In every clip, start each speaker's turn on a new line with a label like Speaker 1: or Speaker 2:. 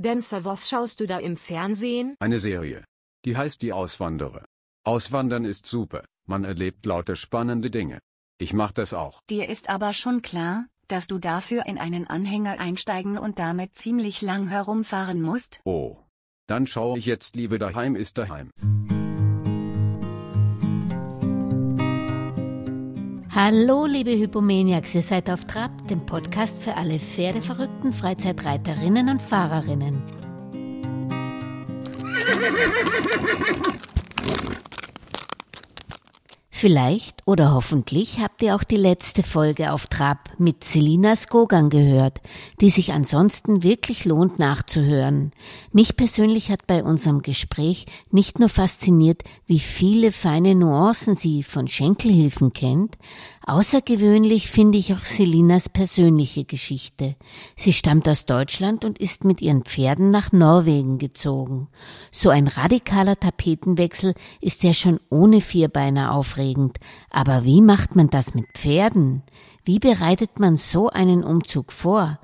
Speaker 1: Dancer, was schaust du da im Fernsehen?
Speaker 2: Eine Serie. Die heißt Die Auswanderer. Auswandern ist super, man erlebt lauter spannende Dinge. Ich mach das auch.
Speaker 3: Dir ist aber schon klar, dass du dafür in einen Anhänger einsteigen und damit ziemlich lang herumfahren musst?
Speaker 2: Oh. Dann schaue ich jetzt lieber daheim ist daheim.
Speaker 4: Hallo, liebe Hypomaniacs, ihr seid auf Trab, dem Podcast für alle pferdeverrückten Freizeitreiterinnen und Fahrerinnen. Vielleicht oder hoffentlich habt ihr auch die letzte Folge auf Trab mit Selina Skogan gehört, die sich ansonsten wirklich lohnt nachzuhören. Mich persönlich hat bei unserem Gespräch nicht nur fasziniert, wie viele feine Nuancen sie von Schenkelhilfen kennt, Außergewöhnlich finde ich auch Selinas persönliche Geschichte. Sie stammt aus Deutschland und ist mit ihren Pferden nach Norwegen gezogen. So ein radikaler Tapetenwechsel ist ja schon ohne Vierbeiner aufregend. Aber wie macht man das mit Pferden? Wie bereitet man so einen Umzug vor?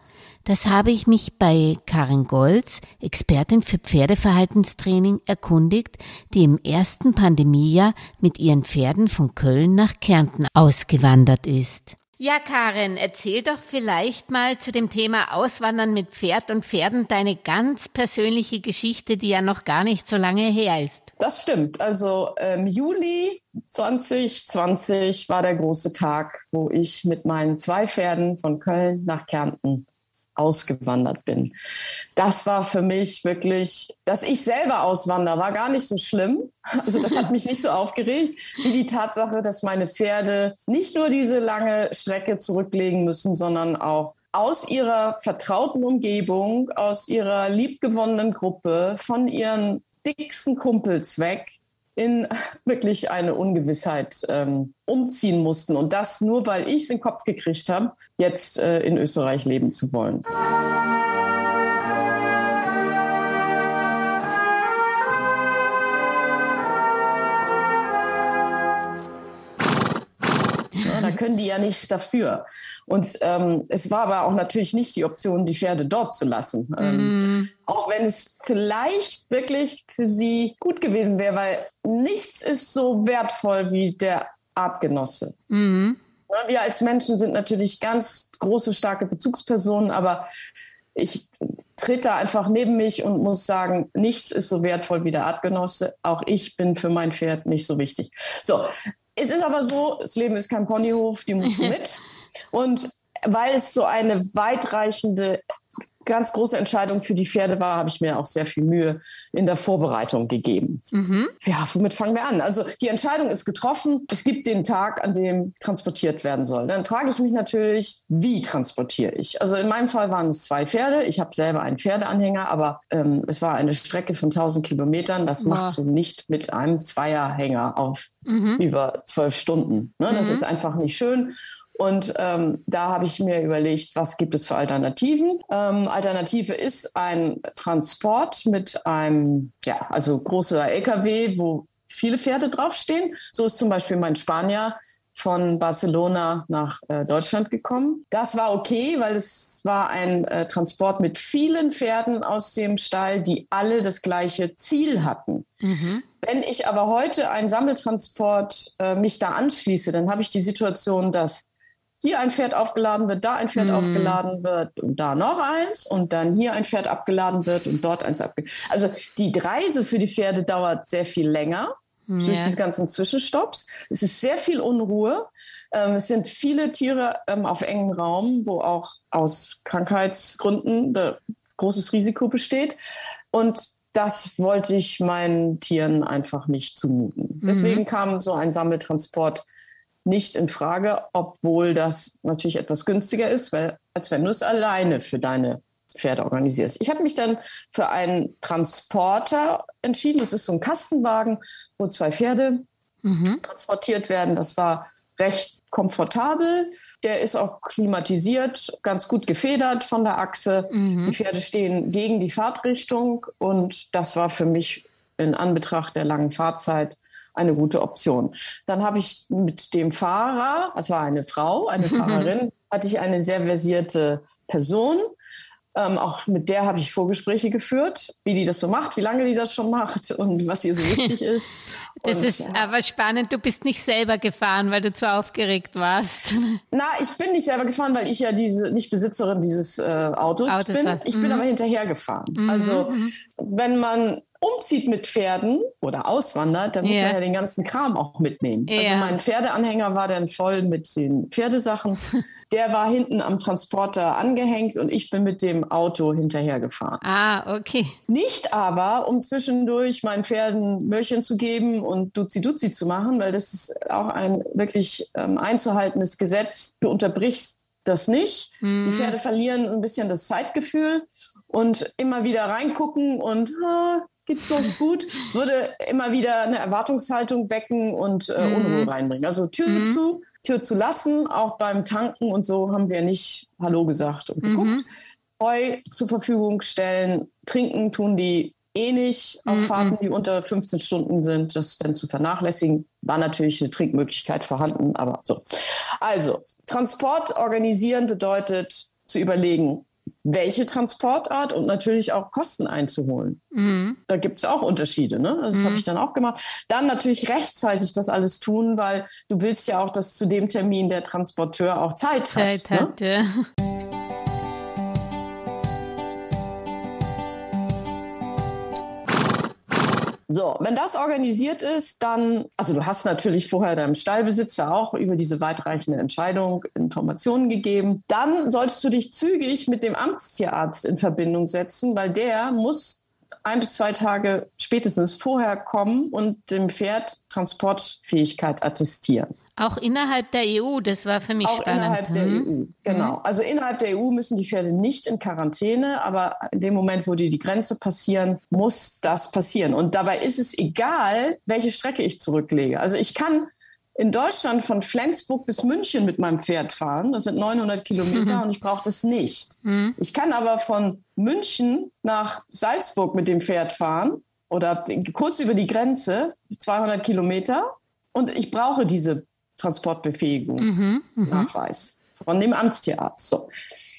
Speaker 4: Das habe ich mich bei Karin Golz, Expertin für Pferdeverhaltenstraining, erkundigt, die im ersten Pandemiejahr mit ihren Pferden von Köln nach Kärnten ausgewandert ist. Ja, Karin, erzähl doch vielleicht mal zu dem Thema Auswandern mit Pferd und Pferden deine ganz persönliche Geschichte, die ja noch gar nicht so lange her ist.
Speaker 5: Das stimmt. Also im ähm, Juli 2020 war der große Tag, wo ich mit meinen zwei Pferden von Köln nach Kärnten ausgewandert bin. Das war für mich wirklich, dass ich selber auswandere, war gar nicht so schlimm. Also das hat mich nicht so aufgeregt, wie die Tatsache, dass meine Pferde nicht nur diese lange Strecke zurücklegen müssen, sondern auch aus ihrer vertrauten Umgebung, aus ihrer liebgewonnenen Gruppe, von ihren dicksten Kumpels weg in wirklich eine Ungewissheit ähm, umziehen mussten. Und das nur, weil ich es in den Kopf gekriegt habe, jetzt äh, in Österreich leben zu wollen. Können die ja nichts dafür. Und ähm, es war aber auch natürlich nicht die Option, die Pferde dort zu lassen. Ähm, mm. Auch wenn es vielleicht wirklich für sie gut gewesen wäre, weil nichts ist so wertvoll wie der Artgenosse. Mm. Wir als Menschen sind natürlich ganz große, starke Bezugspersonen, aber ich trete da einfach neben mich und muss sagen, nichts ist so wertvoll wie der Artgenosse. Auch ich bin für mein Pferd nicht so wichtig. So, es ist aber so, das Leben ist kein Ponyhof, die musst du mit. Und weil es so eine weitreichende ganz große Entscheidung für die Pferde war, habe ich mir auch sehr viel Mühe in der Vorbereitung gegeben. Mhm. Ja, womit fangen wir an? Also die Entscheidung ist getroffen. Es gibt den Tag, an dem transportiert werden soll. Dann frage ich mich natürlich, wie transportiere ich? Also in meinem Fall waren es zwei Pferde. Ich habe selber einen Pferdeanhänger, aber ähm, es war eine Strecke von 1000 Kilometern. Das machst du nicht mit einem Zweierhänger auf mhm. über zwölf Stunden. Ne? Das mhm. ist einfach nicht schön. Und ähm, da habe ich mir überlegt, was gibt es für Alternativen? Ähm, Alternative ist ein Transport mit einem, ja, also großer LKW, wo viele Pferde draufstehen. So ist zum Beispiel mein Spanier von Barcelona nach äh, Deutschland gekommen. Das war okay, weil es war ein äh, Transport mit vielen Pferden aus dem Stall, die alle das gleiche Ziel hatten. Mhm. Wenn ich aber heute einen Sammeltransport äh, mich da anschließe, dann habe ich die Situation, dass hier ein Pferd aufgeladen wird, da ein Pferd mm. aufgeladen wird und da noch eins und dann hier ein Pferd abgeladen wird und dort eins abgeladen Also die Reise für die Pferde dauert sehr viel länger ja. durch diese ganzen Zwischenstopps. Es ist sehr viel Unruhe. Ähm, es sind viele Tiere ähm, auf engem Raum, wo auch aus Krankheitsgründen großes Risiko besteht. Und das wollte ich meinen Tieren einfach nicht zumuten. Mhm. Deswegen kam so ein Sammeltransport nicht in Frage, obwohl das natürlich etwas günstiger ist, weil, als wenn du es alleine für deine Pferde organisierst. Ich habe mich dann für einen Transporter entschieden. Das ist so ein Kastenwagen, wo zwei Pferde mhm. transportiert werden. Das war recht komfortabel. Der ist auch klimatisiert, ganz gut gefedert von der Achse. Mhm. Die Pferde stehen gegen die Fahrtrichtung und das war für mich in Anbetracht der langen Fahrzeit eine gute Option. Dann habe ich mit dem Fahrer, es war eine Frau, eine Fahrerin, hatte ich eine sehr versierte Person. Ähm, auch mit der habe ich Vorgespräche geführt, wie die das so macht, wie lange die das schon macht und was ihr so wichtig ist.
Speaker 4: Das
Speaker 5: und,
Speaker 4: ist ja. aber spannend. Du bist nicht selber gefahren, weil du zu aufgeregt warst.
Speaker 5: Na, ich bin nicht selber gefahren, weil ich ja diese nicht Besitzerin dieses äh, Autos, Autos bin. Ich bin mhm. aber hinterher gefahren. Mhm. Also mhm. wenn man umzieht mit Pferden oder auswandert, dann muss yeah. man ja den ganzen Kram auch mitnehmen. Yeah. Also mein Pferdeanhänger war dann voll mit den Pferdesachen. Der war hinten am Transporter angehängt und ich bin mit dem Auto hinterhergefahren.
Speaker 4: Ah, okay.
Speaker 5: Nicht aber, um zwischendurch meinen Pferden Möhrchen zu geben und Duzi-Duzi zu machen, weil das ist auch ein wirklich ähm, einzuhaltendes Gesetz. Du unterbrichst das nicht. Mm. Die mhm. Pferde verlieren ein bisschen das Zeitgefühl und immer wieder reingucken und ah, geht's noch gut, würde immer wieder eine Erwartungshaltung wecken und äh, mhm. Unruhe reinbringen. Also Tür mhm. zu, Tür zu lassen, auch beim Tanken und so haben wir nicht Hallo gesagt und geguckt. Mhm. Heu zur Verfügung stellen, trinken tun die eh nicht auf mhm. Fahrten, die unter 15 Stunden sind. Das dann zu vernachlässigen, war natürlich eine Trinkmöglichkeit vorhanden, aber so. Also, Transport organisieren bedeutet zu überlegen, welche Transportart und natürlich auch Kosten einzuholen. Mhm. Da gibt es auch Unterschiede. Ne? Das mhm. habe ich dann auch gemacht. Dann natürlich rechtzeitig das alles tun, weil du willst ja auch, dass zu dem Termin der Transporteur auch Zeit, Zeit hat. hat ne? ja. So, wenn das organisiert ist, dann, also du hast natürlich vorher deinem Stallbesitzer auch über diese weitreichende Entscheidung Informationen gegeben. Dann solltest du dich zügig mit dem Amtstierarzt in Verbindung setzen, weil der muss ein bis zwei Tage spätestens vorher kommen und dem Pferd Transportfähigkeit attestieren.
Speaker 4: Auch innerhalb der EU, das war für mich
Speaker 5: auch
Speaker 4: spannend.
Speaker 5: Innerhalb der mhm. EU, genau. Mhm. Also innerhalb der EU müssen die Pferde nicht in Quarantäne, aber in dem Moment, wo die die Grenze passieren, muss das passieren. Und dabei ist es egal, welche Strecke ich zurücklege. Also ich kann in Deutschland von Flensburg bis München mit meinem Pferd fahren. Das sind 900 Kilometer mhm. und ich brauche das nicht. Mhm. Ich kann aber von München nach Salzburg mit dem Pferd fahren oder kurz über die Grenze, 200 Kilometer. Und ich brauche diese Transportbefähigung, mhm, mhm, Nachweis von dem Amtstierarzt. So.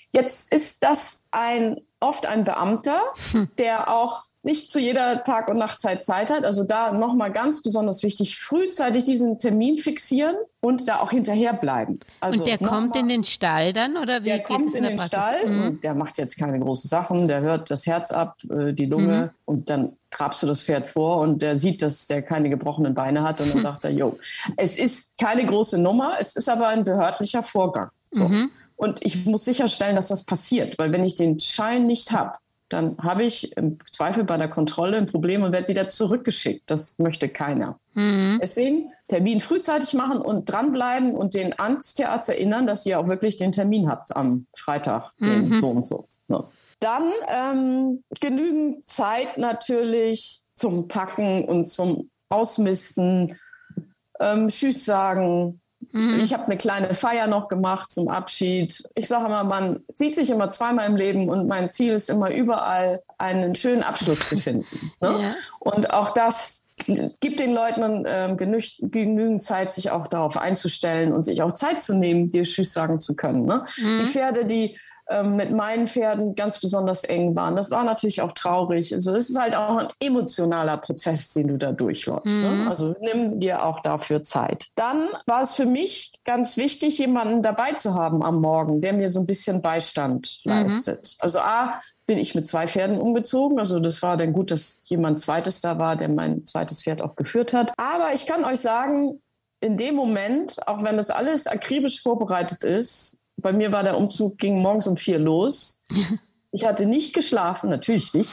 Speaker 5: Jetzt ist das ein, oft ein Beamter, hm. der auch nicht zu jeder Tag- und Nachtzeit Zeit hat. Also da nochmal ganz besonders wichtig, frühzeitig diesen Termin fixieren und da auch hinterherbleiben. Also
Speaker 4: und der kommt mal, in den Stall dann oder wie
Speaker 5: Der kommt in, in den Praxis? Stall mhm. und der macht jetzt keine großen Sachen. Der hört das Herz ab, äh, die Lunge mhm. und dann trabst du das Pferd vor und der sieht, dass der keine gebrochenen Beine hat und dann sagt er, jo, es ist keine große Nummer, es ist aber ein behördlicher Vorgang. So. Und ich muss sicherstellen, dass das passiert, weil wenn ich den Schein nicht habe, dann habe ich im Zweifel bei der Kontrolle ein Problem und werde wieder zurückgeschickt. Das möchte keiner. Mhm. Deswegen Termin frühzeitig machen und dranbleiben und den Arzttierarzt erinnern, dass ihr auch wirklich den Termin habt am Freitag, den mhm. so und so. so. Dann ähm, genügend Zeit natürlich zum Packen und zum Ausmisten, ähm, Tschüss sagen, Mhm. Ich habe eine kleine Feier noch gemacht zum Abschied. Ich sage immer, man sieht sich immer zweimal im Leben und mein Ziel ist immer überall einen schönen Abschluss zu finden. Ne? Ja. Und auch das gibt den Leuten äh, genügend Zeit, sich auch darauf einzustellen und sich auch Zeit zu nehmen, dir Tschüss sagen zu können. Ne? Mhm. Die Pferde, die ähm, mit meinen Pferden ganz besonders eng waren. Das war natürlich auch traurig. Also es ist halt auch ein emotionaler Prozess, den du da durchläufst. Ne? Mhm. Ne? Also nimm dir auch dafür Zeit. Dann war es für mich ganz wichtig, jemanden dabei zu haben am Morgen, der mir so ein bisschen Beistand mhm. leistet. Also A, bin ich mit zwei Pferden umgezogen. Also das war dann gut, dass jemand zweites da war, der mein zweites Pferd auch geführt hat. Aber ich kann euch sagen, in dem Moment, auch wenn das alles akribisch vorbereitet ist, bei mir war der Umzug, ging morgens um vier los. Ich hatte nicht geschlafen, natürlich nicht,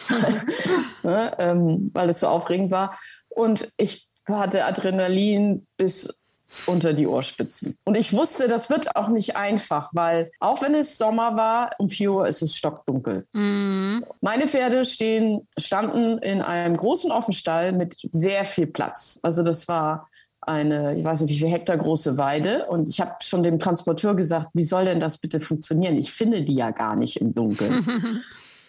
Speaker 5: ne, ähm, weil es so aufregend war. Und ich hatte Adrenalin bis unter die Ohrspitzen. Und ich wusste, das wird auch nicht einfach, weil auch wenn es Sommer war, um 4 Uhr ist es stockdunkel. Mhm. Meine Pferde stehen, standen in einem großen Offenstall mit sehr viel Platz. Also das war eine, ich weiß nicht, wie viel Hektar große Weide. Und ich habe schon dem Transporteur gesagt, wie soll denn das bitte funktionieren? Ich finde die ja gar nicht im Dunkeln.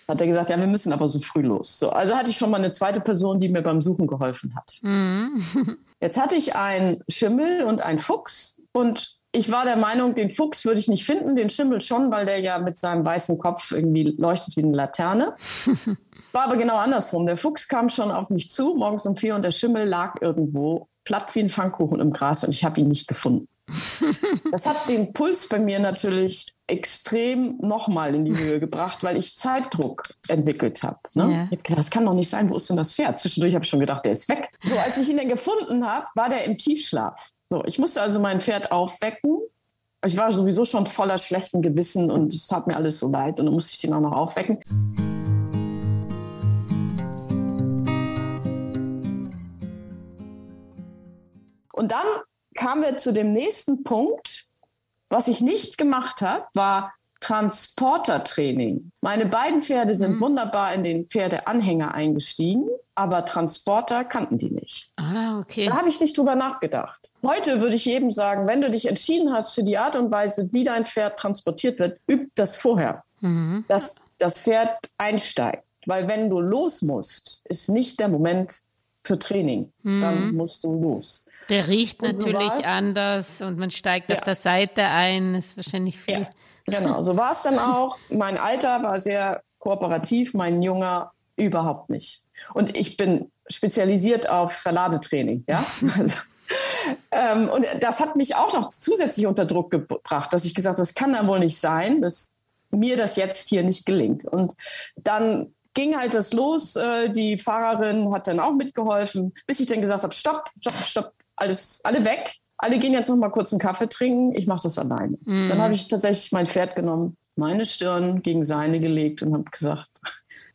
Speaker 5: hat er gesagt, ja, wir müssen aber so früh los. So, also hatte ich schon mal eine zweite Person, die mir beim Suchen geholfen hat. Mhm. Jetzt hatte ich einen Schimmel und einen Fuchs und ich war der Meinung, den Fuchs würde ich nicht finden, den Schimmel schon, weil der ja mit seinem weißen Kopf irgendwie leuchtet wie eine Laterne. War aber genau andersrum. Der Fuchs kam schon auf mich zu, morgens um vier, und der Schimmel lag irgendwo platt wie ein Pfannkuchen im Gras und ich habe ihn nicht gefunden. Das hat den Puls bei mir natürlich extrem nochmal in die Höhe gebracht, weil ich Zeitdruck entwickelt habe. Ne? Ja. Ich habe gedacht, das kann doch nicht sein, wo ist denn das Pferd? Zwischendurch habe ich schon gedacht, der ist weg. So, als ich ihn dann gefunden habe, war der im Tiefschlaf. So, ich musste also mein Pferd aufwecken. Ich war sowieso schon voller schlechten Gewissen und es tat mir alles so leid und dann musste ich den auch noch aufwecken. Und dann kamen wir zu dem nächsten Punkt. Was ich nicht gemacht habe, war Transportertraining. Meine beiden Pferde sind mhm. wunderbar in den Pferdeanhänger eingestiegen, aber Transporter kannten die nicht.
Speaker 4: Ah, okay.
Speaker 5: Da habe ich nicht drüber nachgedacht. Heute würde ich jedem sagen, wenn du dich entschieden hast für die Art und Weise, wie dein Pferd transportiert wird, üb das vorher, mhm. dass das Pferd einsteigt. Weil wenn du los musst, ist nicht der Moment, für Training. Mhm. Dann musst du los.
Speaker 4: Der riecht und natürlich so anders und man steigt ja. auf der Seite ein. Das ist wahrscheinlich viel. Ja,
Speaker 5: genau, so war es dann auch. Mein Alter war sehr kooperativ, mein Junger überhaupt nicht. Und ich bin spezialisiert auf Verladetraining. Ja? ähm, und das hat mich auch noch zusätzlich unter Druck gebracht, dass ich gesagt habe, das kann dann wohl nicht sein, dass mir das jetzt hier nicht gelingt. Und dann ging halt das los. Äh, die Fahrerin hat dann auch mitgeholfen, bis ich dann gesagt habe, stopp, stopp, stopp, alles, alle weg. Alle gehen jetzt noch mal kurz einen Kaffee trinken. Ich mache das alleine. Mhm. Dann habe ich tatsächlich mein Pferd genommen, meine Stirn gegen seine gelegt und habe gesagt,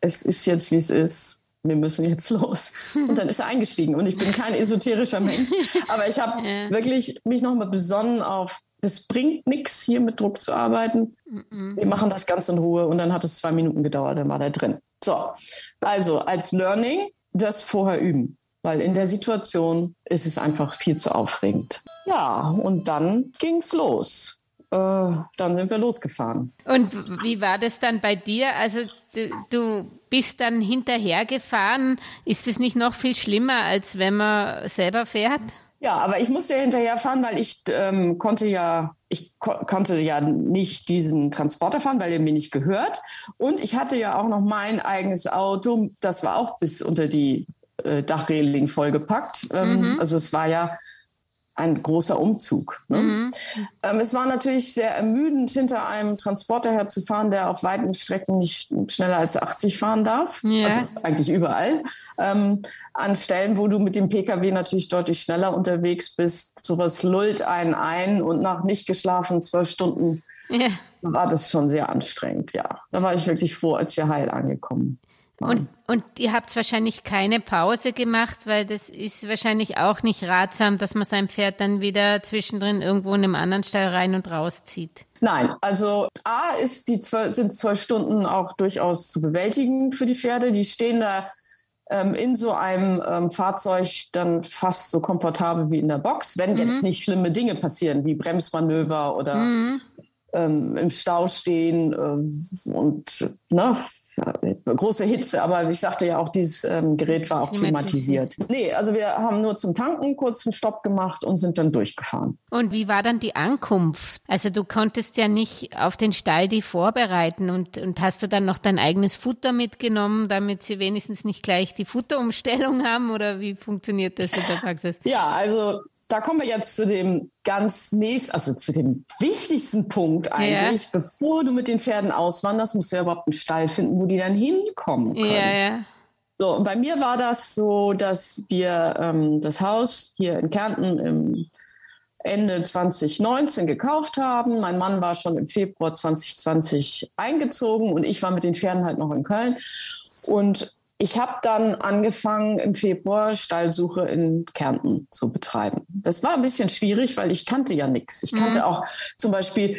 Speaker 5: es ist jetzt, wie es ist. Wir müssen jetzt los. Und dann ist er eingestiegen. Und ich bin kein esoterischer Mensch, aber ich habe ja. wirklich mich noch mal besonnen auf das bringt nichts, hier mit Druck zu arbeiten. Wir machen das ganz in Ruhe und dann hat es zwei Minuten gedauert, dann war der drin. So, also als Learning das vorher üben, weil in der Situation ist es einfach viel zu aufregend. Ja, und dann ging es los. Äh, dann sind wir losgefahren.
Speaker 4: Und wie war das dann bei dir? Also du, du bist dann hinterhergefahren. Ist es nicht noch viel schlimmer, als wenn man selber fährt?
Speaker 5: Ja, aber ich musste ja hinterher fahren, weil ich ähm, konnte ja, ich ko konnte ja nicht diesen Transporter fahren, weil er mir nicht gehört. Und ich hatte ja auch noch mein eigenes Auto, das war auch bis unter die äh, Dachreling vollgepackt. Ähm, mhm. Also es war ja ein großer Umzug. Ne? Mhm. Ähm, es war natürlich sehr ermüdend, hinter einem Transporter herzufahren, der auf weiten Strecken nicht schneller als 80 fahren darf. Ja. Also eigentlich überall. Ähm, an Stellen, wo du mit dem Pkw natürlich deutlich schneller unterwegs bist. Sowas lullt einen ein und nach nicht geschlafen zwölf Stunden ja. war das schon sehr anstrengend, ja. Da war ich wirklich froh, als wir heil angekommen
Speaker 4: und, und ihr habt wahrscheinlich keine Pause gemacht, weil das ist wahrscheinlich auch nicht ratsam, dass man sein Pferd dann wieder zwischendrin irgendwo in einem anderen Stall rein und rauszieht.
Speaker 5: Nein, also A ist die zwölf, sind zwölf Stunden auch durchaus zu bewältigen für die Pferde. Die stehen da ähm, in so einem ähm, Fahrzeug dann fast so komfortabel wie in der Box, wenn mhm. jetzt nicht schlimme Dinge passieren, wie Bremsmanöver oder mhm. ähm, im Stau stehen äh, und ne, große Hitze, aber ich sagte ja auch, dieses ähm, Gerät war auch klimatisiert. Nee, also wir haben nur zum Tanken kurz einen Stopp gemacht und sind dann durchgefahren.
Speaker 4: Und wie war dann die Ankunft? Also du konntest ja nicht auf den Stall die vorbereiten und, und hast du dann noch dein eigenes Futter mitgenommen, damit sie wenigstens nicht gleich die Futterumstellung haben oder wie funktioniert das in der Praxis?
Speaker 5: Ja, also da kommen wir jetzt zu dem ganz nächsten, also zu dem wichtigsten Punkt eigentlich. Ja. Bevor du mit den Pferden auswanderst, musst du ja überhaupt einen Stall finden, wo die dann hinkommen können. Ja, ja. So, und bei mir war das so, dass wir ähm, das Haus hier in Kärnten im Ende 2019 gekauft haben. Mein Mann war schon im Februar 2020 eingezogen und ich war mit den Pferden halt noch in Köln. Und ich habe dann angefangen, im Februar Stallsuche in Kärnten zu betreiben. Das war ein bisschen schwierig, weil ich kannte ja nichts. Ich kannte mhm. auch zum Beispiel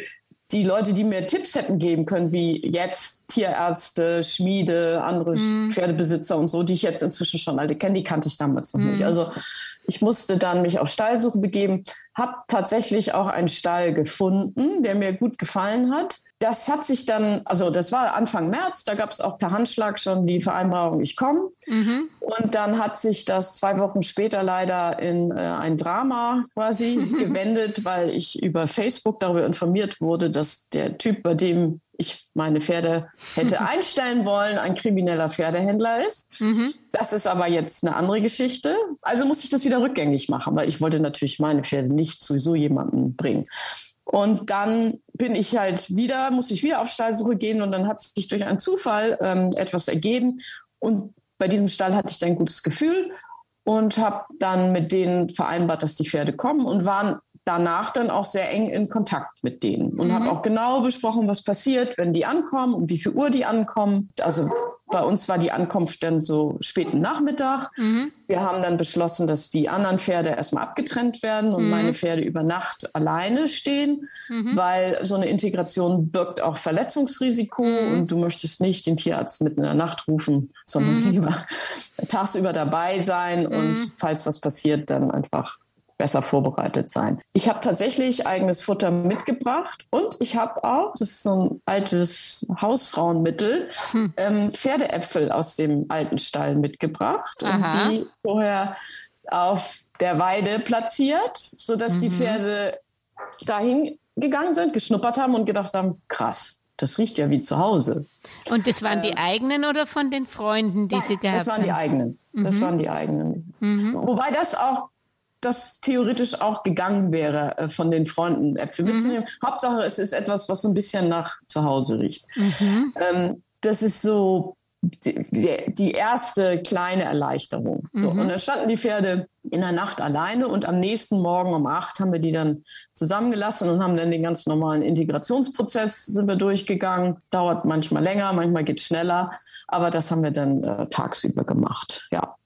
Speaker 5: die Leute, die mir Tipps hätten geben können, wie jetzt Tierärzte, Schmiede, andere mhm. Pferdebesitzer und so, die ich jetzt inzwischen schon alle kenne, die kannte ich damals noch mhm. nicht. Also ich musste dann mich auf Stallsuche begeben, habe tatsächlich auch einen Stall gefunden, der mir gut gefallen hat. Das hat sich dann, also das war Anfang März, da gab es auch per Handschlag schon die Vereinbarung, ich komme. Mhm. Und dann hat sich das zwei Wochen später leider in äh, ein Drama quasi gewendet, weil ich über Facebook darüber informiert wurde, dass der Typ, bei dem ich meine Pferde hätte einstellen wollen, ein krimineller Pferdehändler ist. Mhm. Das ist aber jetzt eine andere Geschichte. Also musste ich das wieder rückgängig machen, weil ich wollte natürlich meine Pferde nicht sowieso jemanden bringen. Und dann bin ich halt wieder, muss ich wieder auf Stallsuche gehen und dann hat sich durch einen Zufall ähm, etwas ergeben. Und bei diesem Stall hatte ich dann ein gutes Gefühl und habe dann mit denen vereinbart, dass die Pferde kommen und waren danach dann auch sehr eng in Kontakt mit denen und mhm. habe auch genau besprochen, was passiert, wenn die ankommen und wie viel Uhr die ankommen. Also bei uns war die Ankunft dann so späten Nachmittag. Mhm. Wir haben dann beschlossen, dass die anderen Pferde erstmal abgetrennt werden und mhm. meine Pferde über Nacht alleine stehen, mhm. weil so eine Integration birgt auch Verletzungsrisiko mhm. und du möchtest nicht den Tierarzt mitten in der Nacht rufen, sondern mhm. lieber tagsüber dabei sein und mhm. falls was passiert, dann einfach besser vorbereitet sein. Ich habe tatsächlich eigenes Futter mitgebracht und ich habe auch, das ist so ein altes Hausfrauenmittel, hm. ähm, Pferdeäpfel aus dem alten Stall mitgebracht Aha. und die vorher auf der Weide platziert, sodass mhm. die Pferde dahin gegangen sind, geschnuppert haben und gedacht haben, krass, das riecht ja wie zu Hause.
Speaker 4: Und das waren die ähm, eigenen oder von den Freunden, die sie gehabt haben?
Speaker 5: Das waren die eigenen. Das mhm. waren die eigenen. Mhm. Wobei das auch das theoretisch auch gegangen wäre, äh, von den Freunden Äpfel mhm. mitzunehmen. Hauptsache, es ist etwas, was so ein bisschen nach zu Hause riecht. Mhm. Ähm, das ist so die, die, erste kleine Erleichterung. Mhm. So, und dann standen die Pferde in der Nacht alleine und am nächsten Morgen um acht haben wir die dann zusammengelassen und haben dann den ganz normalen Integrationsprozess sind wir durchgegangen. Dauert manchmal länger, manchmal geht schneller, aber das haben wir dann äh, tagsüber gemacht. Ja.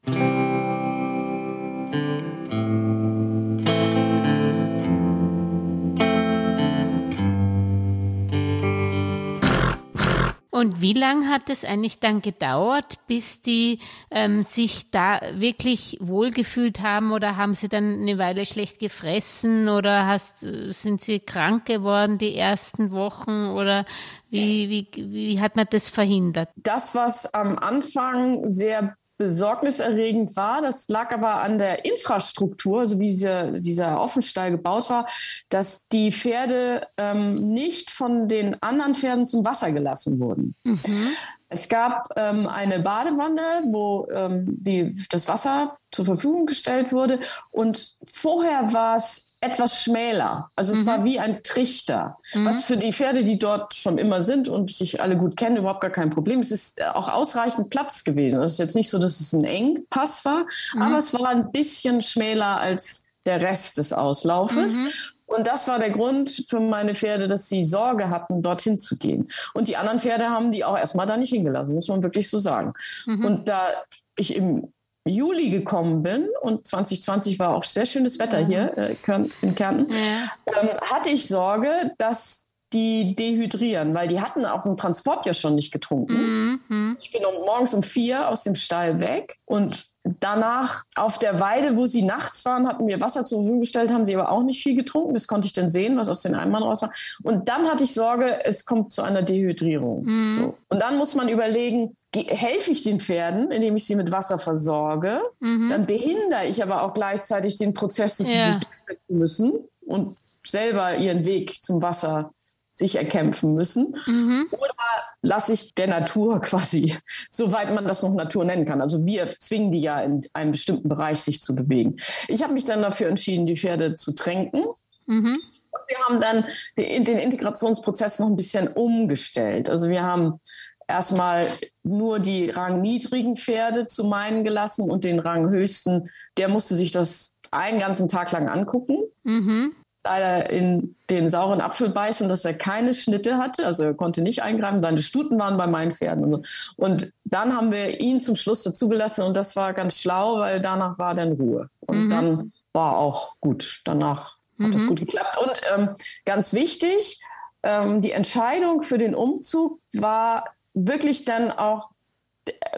Speaker 4: Und wie lange hat es eigentlich dann gedauert, bis die ähm, sich da wirklich wohlgefühlt haben? Oder haben sie dann eine Weile schlecht gefressen? Oder hast, sind sie krank geworden die ersten Wochen? Oder wie, wie, wie hat man das verhindert?
Speaker 5: Das, was am Anfang sehr besorgniserregend war. Das lag aber an der Infrastruktur, also wie diese, dieser Offenstall gebaut war, dass die Pferde ähm, nicht von den anderen Pferden zum Wasser gelassen wurden. Mhm. Es gab ähm, eine Badewanne, wo ähm, die, das Wasser zur Verfügung gestellt wurde. Und vorher war es etwas schmäler. Also es mhm. war wie ein Trichter, mhm. was für die Pferde, die dort schon immer sind und sich alle gut kennen, überhaupt gar kein Problem. Es ist auch ausreichend Platz gewesen. Es ist jetzt nicht so, dass es ein Engpass war, mhm. aber es war ein bisschen schmäler als der Rest des Auslaufes. Mhm. Und das war der Grund für meine Pferde, dass sie Sorge hatten, dorthin zu gehen. Und die anderen Pferde haben die auch erstmal da nicht hingelassen, muss man wirklich so sagen. Mhm. Und da ich im Juli gekommen bin und 2020 war auch sehr schönes Wetter ja. hier äh, in Kärnten, ja. ähm, hatte ich Sorge, dass die dehydrieren, weil die hatten auf dem Transport ja schon nicht getrunken. Mhm. Ich bin um, morgens um vier aus dem Stall weg und Danach auf der Weide, wo sie nachts waren, hatten wir Wasser zur Verfügung gestellt, haben sie aber auch nicht viel getrunken. Das konnte ich dann sehen, was aus den Eimern raus war. Und dann hatte ich Sorge, es kommt zu einer Dehydrierung. Mhm. So. Und dann muss man überlegen, helfe ich den Pferden, indem ich sie mit Wasser versorge? Mhm. Dann behindere ich aber auch gleichzeitig den Prozess, dass ja. sie sich durchsetzen müssen und selber ihren Weg zum Wasser sich erkämpfen müssen. Mhm. Oder lasse ich der Natur quasi, soweit man das noch Natur nennen kann. Also wir zwingen die ja in einem bestimmten Bereich sich zu bewegen. Ich habe mich dann dafür entschieden, die Pferde zu tränken. Mhm. Und wir haben dann den, den Integrationsprozess noch ein bisschen umgestellt. Also wir haben erstmal nur die rangniedrigen Pferde zu meinen gelassen und den ranghöchsten, der musste sich das einen ganzen Tag lang angucken. Mhm leider in den sauren Apfel beißen, dass er keine Schnitte hatte, also er konnte nicht eingreifen. Seine Stuten waren bei meinen Pferden. Und, so. und dann haben wir ihn zum Schluss dazugelassen und das war ganz schlau, weil danach war dann Ruhe. Und mhm. dann war auch gut. Danach mhm. hat das mhm. gut geklappt. Und ähm, ganz wichtig, ähm, die Entscheidung für den Umzug war wirklich dann auch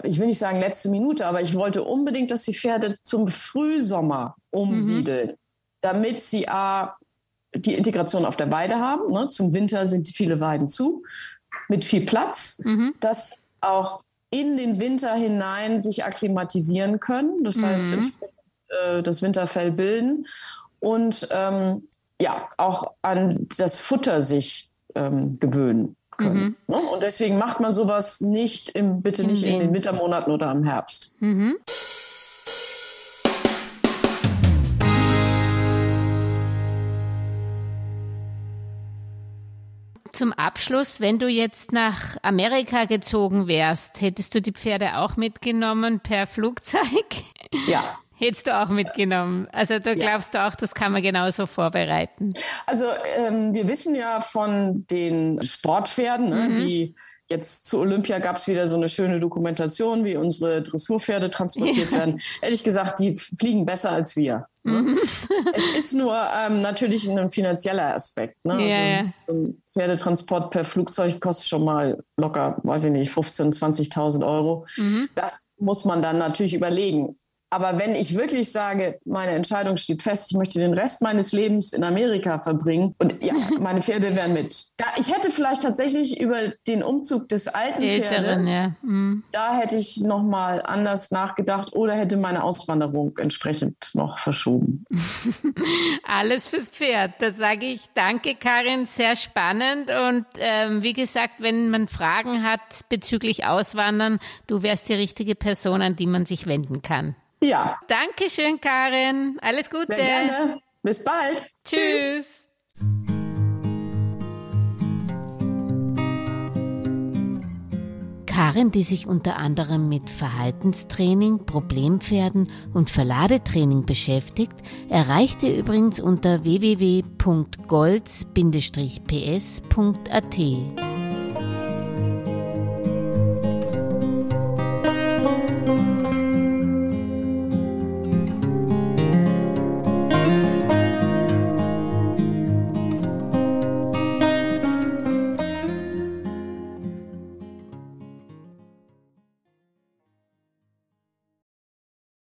Speaker 5: ich will nicht sagen letzte Minute, aber ich wollte unbedingt, dass die Pferde zum Frühsommer umsiedeln, mhm. damit sie A, die Integration auf der Weide haben. Ne? Zum Winter sind viele Weiden zu, mit viel Platz, mhm. dass auch in den Winter hinein sich akklimatisieren können. Das heißt, mhm. äh, das Winterfell bilden und ähm, ja, auch an das Futter sich ähm, gewöhnen können. Mhm. Ne? Und deswegen macht man sowas nicht im, bitte nicht in den Wintermonaten oder im Herbst.
Speaker 4: Zum Abschluss, wenn du jetzt nach Amerika gezogen wärst, hättest du die Pferde auch mitgenommen per Flugzeug?
Speaker 5: Ja.
Speaker 4: Hättest du auch mitgenommen. Also du glaubst ja. du auch, das kann man genauso vorbereiten.
Speaker 5: Also ähm, wir wissen ja von den Sportpferden, ne, mhm. die Jetzt zu Olympia gab es wieder so eine schöne Dokumentation, wie unsere Dressurpferde transportiert ja. werden. Ehrlich gesagt, die fliegen besser als wir. Ne? Mhm. es ist nur ähm, natürlich ein finanzieller Aspekt. Ne? Ja, also, so ein Pferdetransport per Flugzeug kostet schon mal locker, weiß ich nicht, 15.000, 20.000 Euro. Mhm. Das muss man dann natürlich überlegen. Aber wenn ich wirklich sage, meine Entscheidung steht fest, ich möchte den Rest meines Lebens in Amerika verbringen und ja, meine Pferde wären mit. Da, ich hätte vielleicht tatsächlich über den Umzug des alten Älteren, Pferdes, ja. mhm. da hätte ich noch mal anders nachgedacht oder hätte meine Auswanderung entsprechend noch verschoben.
Speaker 4: Alles fürs Pferd. Da sage ich danke, Karin, sehr spannend. Und ähm, wie gesagt, wenn man Fragen hat bezüglich Auswandern, du wärst die richtige Person, an die man sich wenden kann.
Speaker 5: Ja.
Speaker 4: Dankeschön, Karin. Alles Gute.
Speaker 5: Sehr gerne. Bis bald.
Speaker 4: Tschüss.
Speaker 3: Karin, die sich unter anderem mit Verhaltenstraining, Problempferden und Verladetraining beschäftigt, erreichte übrigens unter www.golds-ps.at.